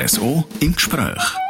RSO im Gespräch.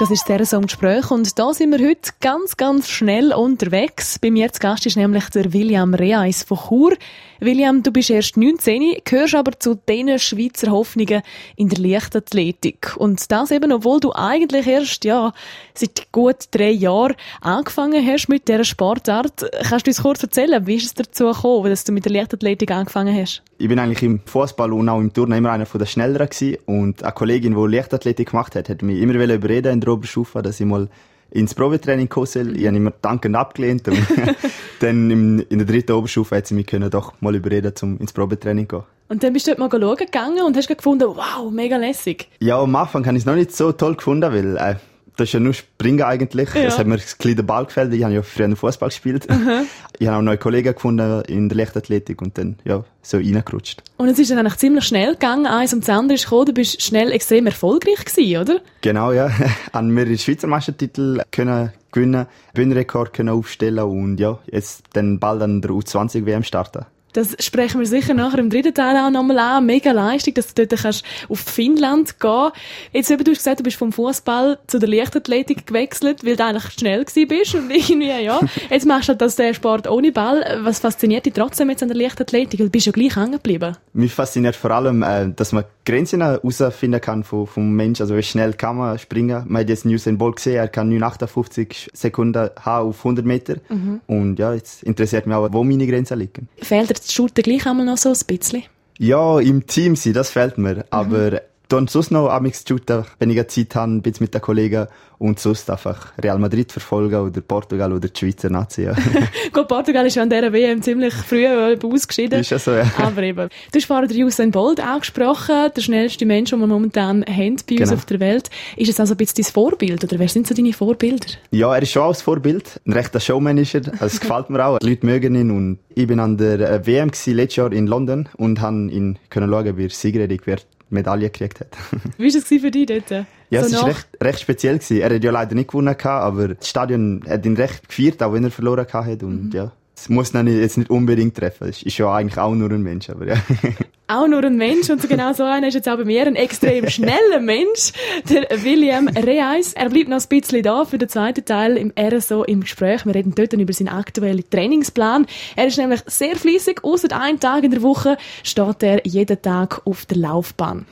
Das ist sehr so im Gespräch und da sind wir heute ganz, ganz schnell unterwegs. Bei mir zu Gast ist nämlich der William Reis von Chur. William, du bist erst 19, gehörst aber zu den Schweizer Hoffnungen in der Leichtathletik. Und das eben, obwohl du eigentlich erst, ja, seit gut drei Jahren angefangen hast mit dieser Sportart. Kannst du uns kurz erzählen, wie ist es dazu gekommen, dass du mit der Leichtathletik angefangen hast? Ich bin eigentlich im Fußball und auch im Turnen immer einer der Schnelleren gewesen. Und eine Kollegin, die Leichtathletik gemacht hat, hat mich immer überreden der Oberstufe, dass ich mal ins Probetraining kommen soll. Ich habe immer dankend abgelehnt. Und dann in der dritten Oberstufe hat sie mich können doch mal überreden, um ins Probetraining zu gehen. Und dann bist du dort mal schauen gegangen und hast gefunden, wow, mega lässig. Ja, am Anfang habe ich es noch nicht so toll gefunden, weil äh, das ist ja nur Springen eigentlich. Ja. Es hat mir ein kleiner Ball gefällt. Ich habe ja früher Fußball gespielt. Mhm. Ich habe auch neue Kollegen gefunden in der Leichtathletik und dann, ja, so reingerutscht. Und es ist dann eigentlich ziemlich schnell gegangen. Eins und das andere ist gekommen. Du bist schnell extrem erfolgreich gewesen, oder? Genau, ja. An mir Schweizer Meistertitel können gewinnen, Bühnenrekord können aufstellen und ja, jetzt dann bald an der U20 WM starten. Das sprechen wir sicher nachher im dritten Teil auch nochmal an. Mega Leistung, dass du dort kannst auf Finnland gehen Jetzt eben, du hast gesagt, du bist vom Fußball zu der Leichtathletik gewechselt, weil du eigentlich schnell gewesen bist und irgendwie, ja. Jetzt machst du halt das der Sport ohne Ball. Was fasziniert dich trotzdem jetzt an der Leichtathletik? Du bist ja gleich hängen geblieben. Mich fasziniert vor allem, äh, dass man Grenzen herausfinden kann vom, vom Mensch. Also wie schnell kann man springen. Man hat jetzt Usain Bolt gesehen, er kann 59 Sekunden haben auf 100 Meter. Mhm. Und ja, jetzt interessiert mich auch, wo meine Grenzen liegen. Fehlt das Shooter gleich einmal noch so ein bisschen? Ja, im Team sein, das fehlt mir. Aber dann sonst noch amix shooten, wenn ich Zeit habe, ein bisschen mit den Kollegen und sonst einfach Real Madrid verfolgen oder Portugal oder die Schweizer Nazi. Ja. Gut, Portugal ist ja an dieser WM ziemlich früh ausgeschieden. Ist ja so, ja. Aber eben. Du hast vorhin den Usain Bolt angesprochen, der schnellste Mensch, den wir momentan haben bei uns genau. auf der Welt. Ist es also ein bisschen dein Vorbild oder wer sind so deine Vorbilder? Ja, er ist schon als Vorbild. Ein rechter Showman ist er. Also, es gefällt mir auch. Die Leute mögen ihn und ich bin an der äh, WM letztes Jahr in London und habe ihn können schauen, wie er siegreich wird Medaille gekriegt hat. Wie war es für dich dort? Ja, so es war recht, recht speziell. Gewesen. Er hat ja leider nicht gewonnen, aber das Stadion hat ihn recht gefeiert, auch wenn er verloren hat. Und mhm. ja, es muss ihn jetzt nicht unbedingt treffen. Es ist ja eigentlich auch nur ein Mensch, aber ja. auch nur ein Mensch und genau so einer ist jetzt auch bei mir ein extrem schneller Mensch, der William Reis. Er bleibt noch ein bisschen da für den zweiten Teil im RSO im Gespräch. Wir reden dort über seinen aktuellen Trainingsplan. Er ist nämlich sehr fließig. Außer einen Tag in der Woche steht er jeden Tag auf der Laufbahn.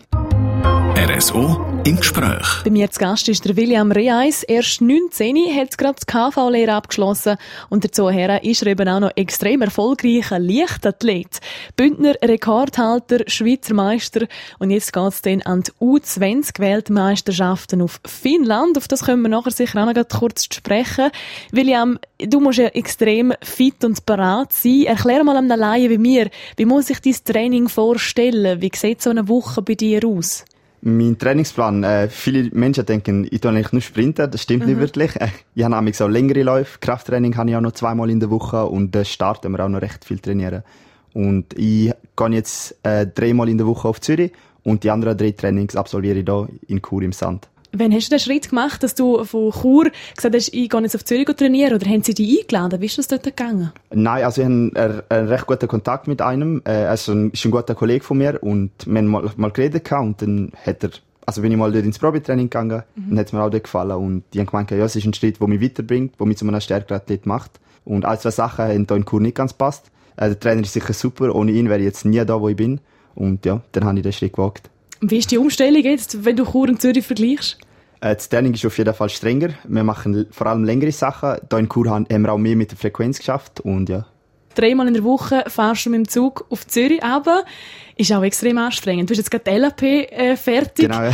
RSO im Gespräch. Bei mir zu Gast ist der William Reis. Erst 19, hat gerade die KV-Lehre abgeschlossen und dazu ist er eben auch noch extrem erfolgreicher Leichtathlet. Bündner Rekordhalter, Schweizer Meister und jetzt geht es dann an die U20-Weltmeisterschaften auf Finnland. Auf das können wir nachher sicher auch noch kurz sprechen. William, du musst ja extrem fit und parat sein. Erklär mal einem Laien wie mir, wie muss ich dein Training vorstellen? Wie sieht so eine Woche bei dir aus? Mein Trainingsplan, äh, viele Menschen denken, ich tue eigentlich nur Sprinten, das stimmt mhm. nicht wirklich. Äh, ich habe nämlich auch längere Läufe, Krafttraining habe ich auch noch zweimal in der Woche und da starten wir auch noch recht viel trainieren. Und ich gehe jetzt äh, dreimal in der Woche auf Zürich und die anderen drei Trainings absolviere ich hier in Chur im Sand. Wann hast du den Schritt gemacht, dass du von Chur gesagt hast, ich gehe jetzt auf Zürich trainieren oder haben sie dich eingeladen? Wie ist das dort gegangen? Nein, also ich habe einen, recht guten Kontakt mit einem. Äh, also ist ein guter Kollege von mir und wir haben mal, mal geredet und dann hat er also bin ich mal dort ins Probetraining gegangen mhm. und hat mir auch dort gefallen und die haben gemeint, ja, es ist ein Schritt, der mich weiterbringt, der mich zu einem stärkeren Athlet macht und all zwei Sachen haben hier in Chur nicht ganz passt. Äh, der Trainer ist sicher super, ohne ihn wäre ich jetzt nie da, wo ich bin und ja, dann habe ich den Schritt gewagt. Wie ist die Umstellung jetzt, wenn du Chur und Zürich vergleichst? Äh, das Training ist auf jeden Fall strenger. Wir machen vor allem längere Sachen. Hier in Chur haben wir auch mehr mit der Frequenz geschafft und ja. Dreimal in der Woche fahrst du mit dem Zug auf Zürich aber ist auch extrem anstrengend. Du hast jetzt gerade die LAP äh, fertig. Genau, ja.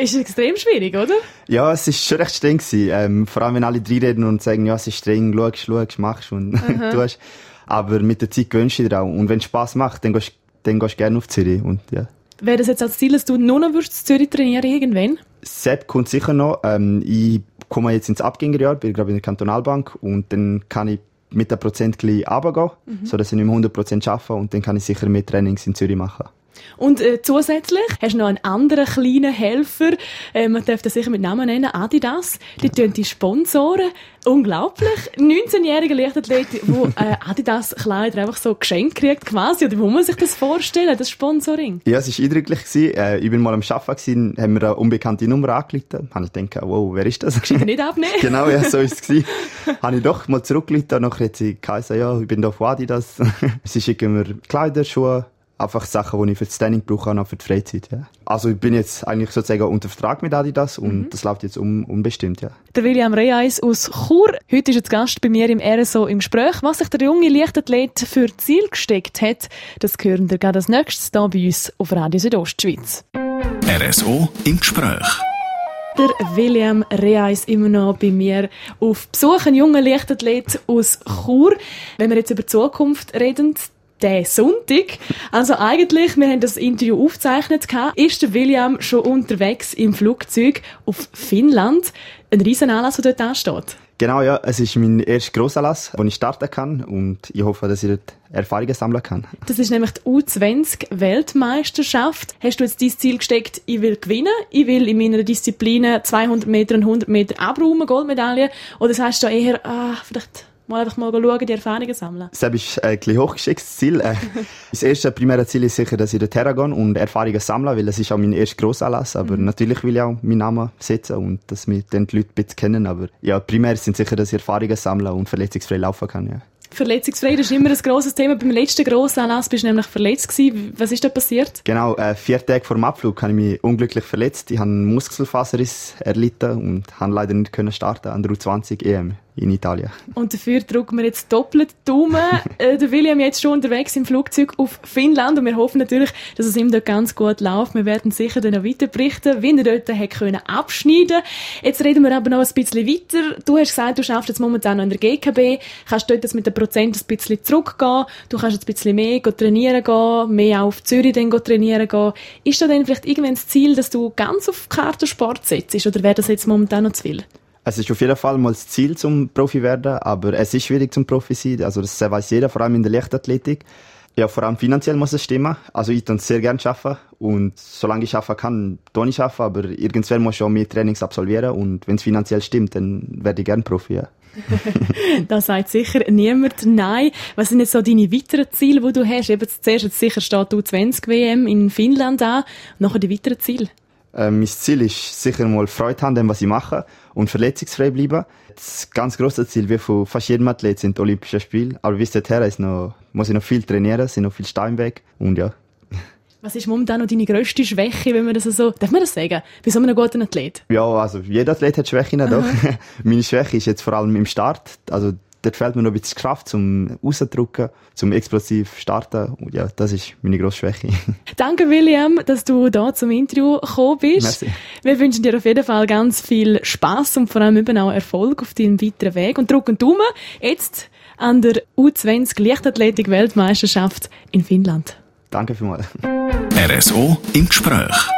ist extrem schwierig, oder? Ja, es ist schon recht streng gewesen. Ähm, vor allem, wenn alle drei reden und sagen, ja, es ist streng, schaust, schaust, machst und tust. Aber mit der Zeit gewöhnst du dich auch. Und wenn es Spass macht, dann gehst, dann gehst du gerne auf Zürich und ja. Wäre das jetzt als Ziel, dass du nur noch würdest Zürich trainieren irgendwann? Sepp kommt sicher noch. Ähm, ich komme jetzt ins Abgängerjahr, bin gerade in der Kantonalbank und dann kann ich mit der Prozent gleich runtergehen, mhm. sodass ich nicht mehr 100% arbeite und dann kann ich sicher mehr Trainings in Zürich machen. Und äh, zusätzlich hast du noch einen anderen kleinen Helfer, äh, man darf das sicher mit Namen nennen, Adidas. Die tun die Sponsoren. Unglaublich. 19-jährige Leichtathlet, wo äh, Adidas Kleider einfach so geschenkt kriegt quasi. Oder wo muss man sich das vorstellen, das Sponsoring? Ja, es war eindrücklich. Gewesen. Äh, ich bin mal am Arbeiten, haben wir eine unbekannte Nummer angerufen. Habe ich gedacht, wow, wer ist das? Geschenkt nicht abnehmen? genau, ja, so ist es. Habe ich doch mal zurückgerufen, nachher hat sie gesagt, ja, ich bin da von Adidas. sie schicken mir Kleider, Schuhe, einfach Sachen, die ich für das Training brauche, auch für die Freizeit. Ja. Also ich bin jetzt eigentlich sozusagen unter Vertrag mit Adidas und mhm. das läuft jetzt um, unbestimmt. Ja. Der William Reis aus Chur, heute ist jetzt Gast bei mir im RSO im Gespräch. Was sich der junge Leichtathlet für Ziel gesteckt hat, das hören wir gerade als nächstes hier bei uns auf Radio Südostschweiz. RSO im Gespräch der William Reis immer noch bei mir auf Besuch, ein junger Leichtathlet aus Chur. Wenn wir jetzt über die Zukunft reden, der Sonntag. Also eigentlich, wir haben das Interview aufgezeichnet, ist der William schon unterwegs im Flugzeug auf Finnland. Ein Riesenanlass, der dort ansteht. Genau, ja. Es ist mein erster Grossanlass, wo ich starten kann und ich hoffe, dass ich dort Erfahrungen sammeln kann. Das ist nämlich die U20-Weltmeisterschaft. Hast du jetzt dein Ziel gesteckt, ich will gewinnen, ich will in meiner Disziplin 200 Meter und 100 Meter abräumen, Goldmedaille? Oder sagst du eher, ah, vielleicht mal einfach mal schauen, die Erfahrungen sammeln. Das ist ein bisschen hochgeschicktes Ziel. Äh, das erste primäre Ziel ist sicher, dass ich dorthin gehe und Erfahrungen sammle, weil das ist auch mein erster Grossanlass. Aber mhm. natürlich will ich auch meinen Namen setzen und dass mich dann die Leute ein bisschen kennen. Aber ja, primär sind sicher, dass ich Erfahrungen sammle und verletzungsfrei laufen kann. Ja. Verletzungsfrei, das ist immer ein grosses Thema. Beim letzten Grossanlass bist du nämlich verletzt gewesen. Was ist da passiert? Genau, äh, vier Tage vor dem Abflug habe ich mich unglücklich verletzt. Ich habe einen Muskelfaserriss erlitten und habe leider nicht können starten an der U20 EM in Italien. Und dafür drücken wir jetzt doppelt Daumen. äh, der William jetzt schon unterwegs im Flugzeug auf Finnland und wir hoffen natürlich, dass es ihm dort ganz gut läuft. Wir werden sicher dann noch weiter berichten, wie er dort hat können abschneiden Jetzt reden wir aber noch ein bisschen weiter. Du hast gesagt, du schaffst jetzt momentan noch in der GKB, kannst dort jetzt mit den Prozent ein bisschen zurückgehen, du kannst jetzt ein bisschen mehr trainieren gehen, mehr auf Zürich dann trainieren gehen. Ist da dann vielleicht irgendwann das Ziel, dass du ganz auf Kartensport setzt oder wäre das jetzt momentan noch zu viel? Es ist auf jeden Fall mal das Ziel zum Profi werden, aber es ist schwierig zum Profi sein. Also das weiß jeder, vor allem in der Leichtathletik. Ja, vor allem finanziell muss es stimmen. Also ich tue sehr gerne arbeiten und solange ich arbeiten kann, tue ich arbeiten, aber irgendwann muss ich auch mehr Trainings absolvieren und wenn es finanziell stimmt, dann werde ich gerne Profi. Ja. da sagt sicher niemand Nein. Was sind jetzt so deine weiteren Ziele, die du hast? Eben zuerst jetzt sicher steht U20 WM in Finnland an, nachher die weiteren Ziele. Äh, mein Ziel ist sicher mal Freude haben, dem, was ich mache und verletzungsfrei bleiben. Das ganz große Ziel, wie von fast jedem Athlet, sind die Olympischen Spiele. Aber bis dahin ist noch, muss ich noch viel trainieren, sind noch viel Steine weg und ja. Was ist momentan noch deine grösste Schwäche, wenn man das so, darf man das sagen? Bei so einem guten Athlet? Ja, also jeder Athlet hat Schwächen, doch. Meine Schwäche ist jetzt vor allem im Start. Also dort fehlt mir noch ein bisschen Kraft zum rauszudrücken, zum explosiv starten. Und ja, das ist meine grosse Schwäche. Danke, William, dass du da zum Interview gekommen bist. Merci. Wir wünschen dir auf jeden Fall ganz viel Spaß und vor allem eben auch Erfolg auf deinem weiteren Weg und drücken Daumen jetzt an der U20 Leichtathletik Weltmeisterschaft in Finnland. Danke vielmals. RSO im Gespräch.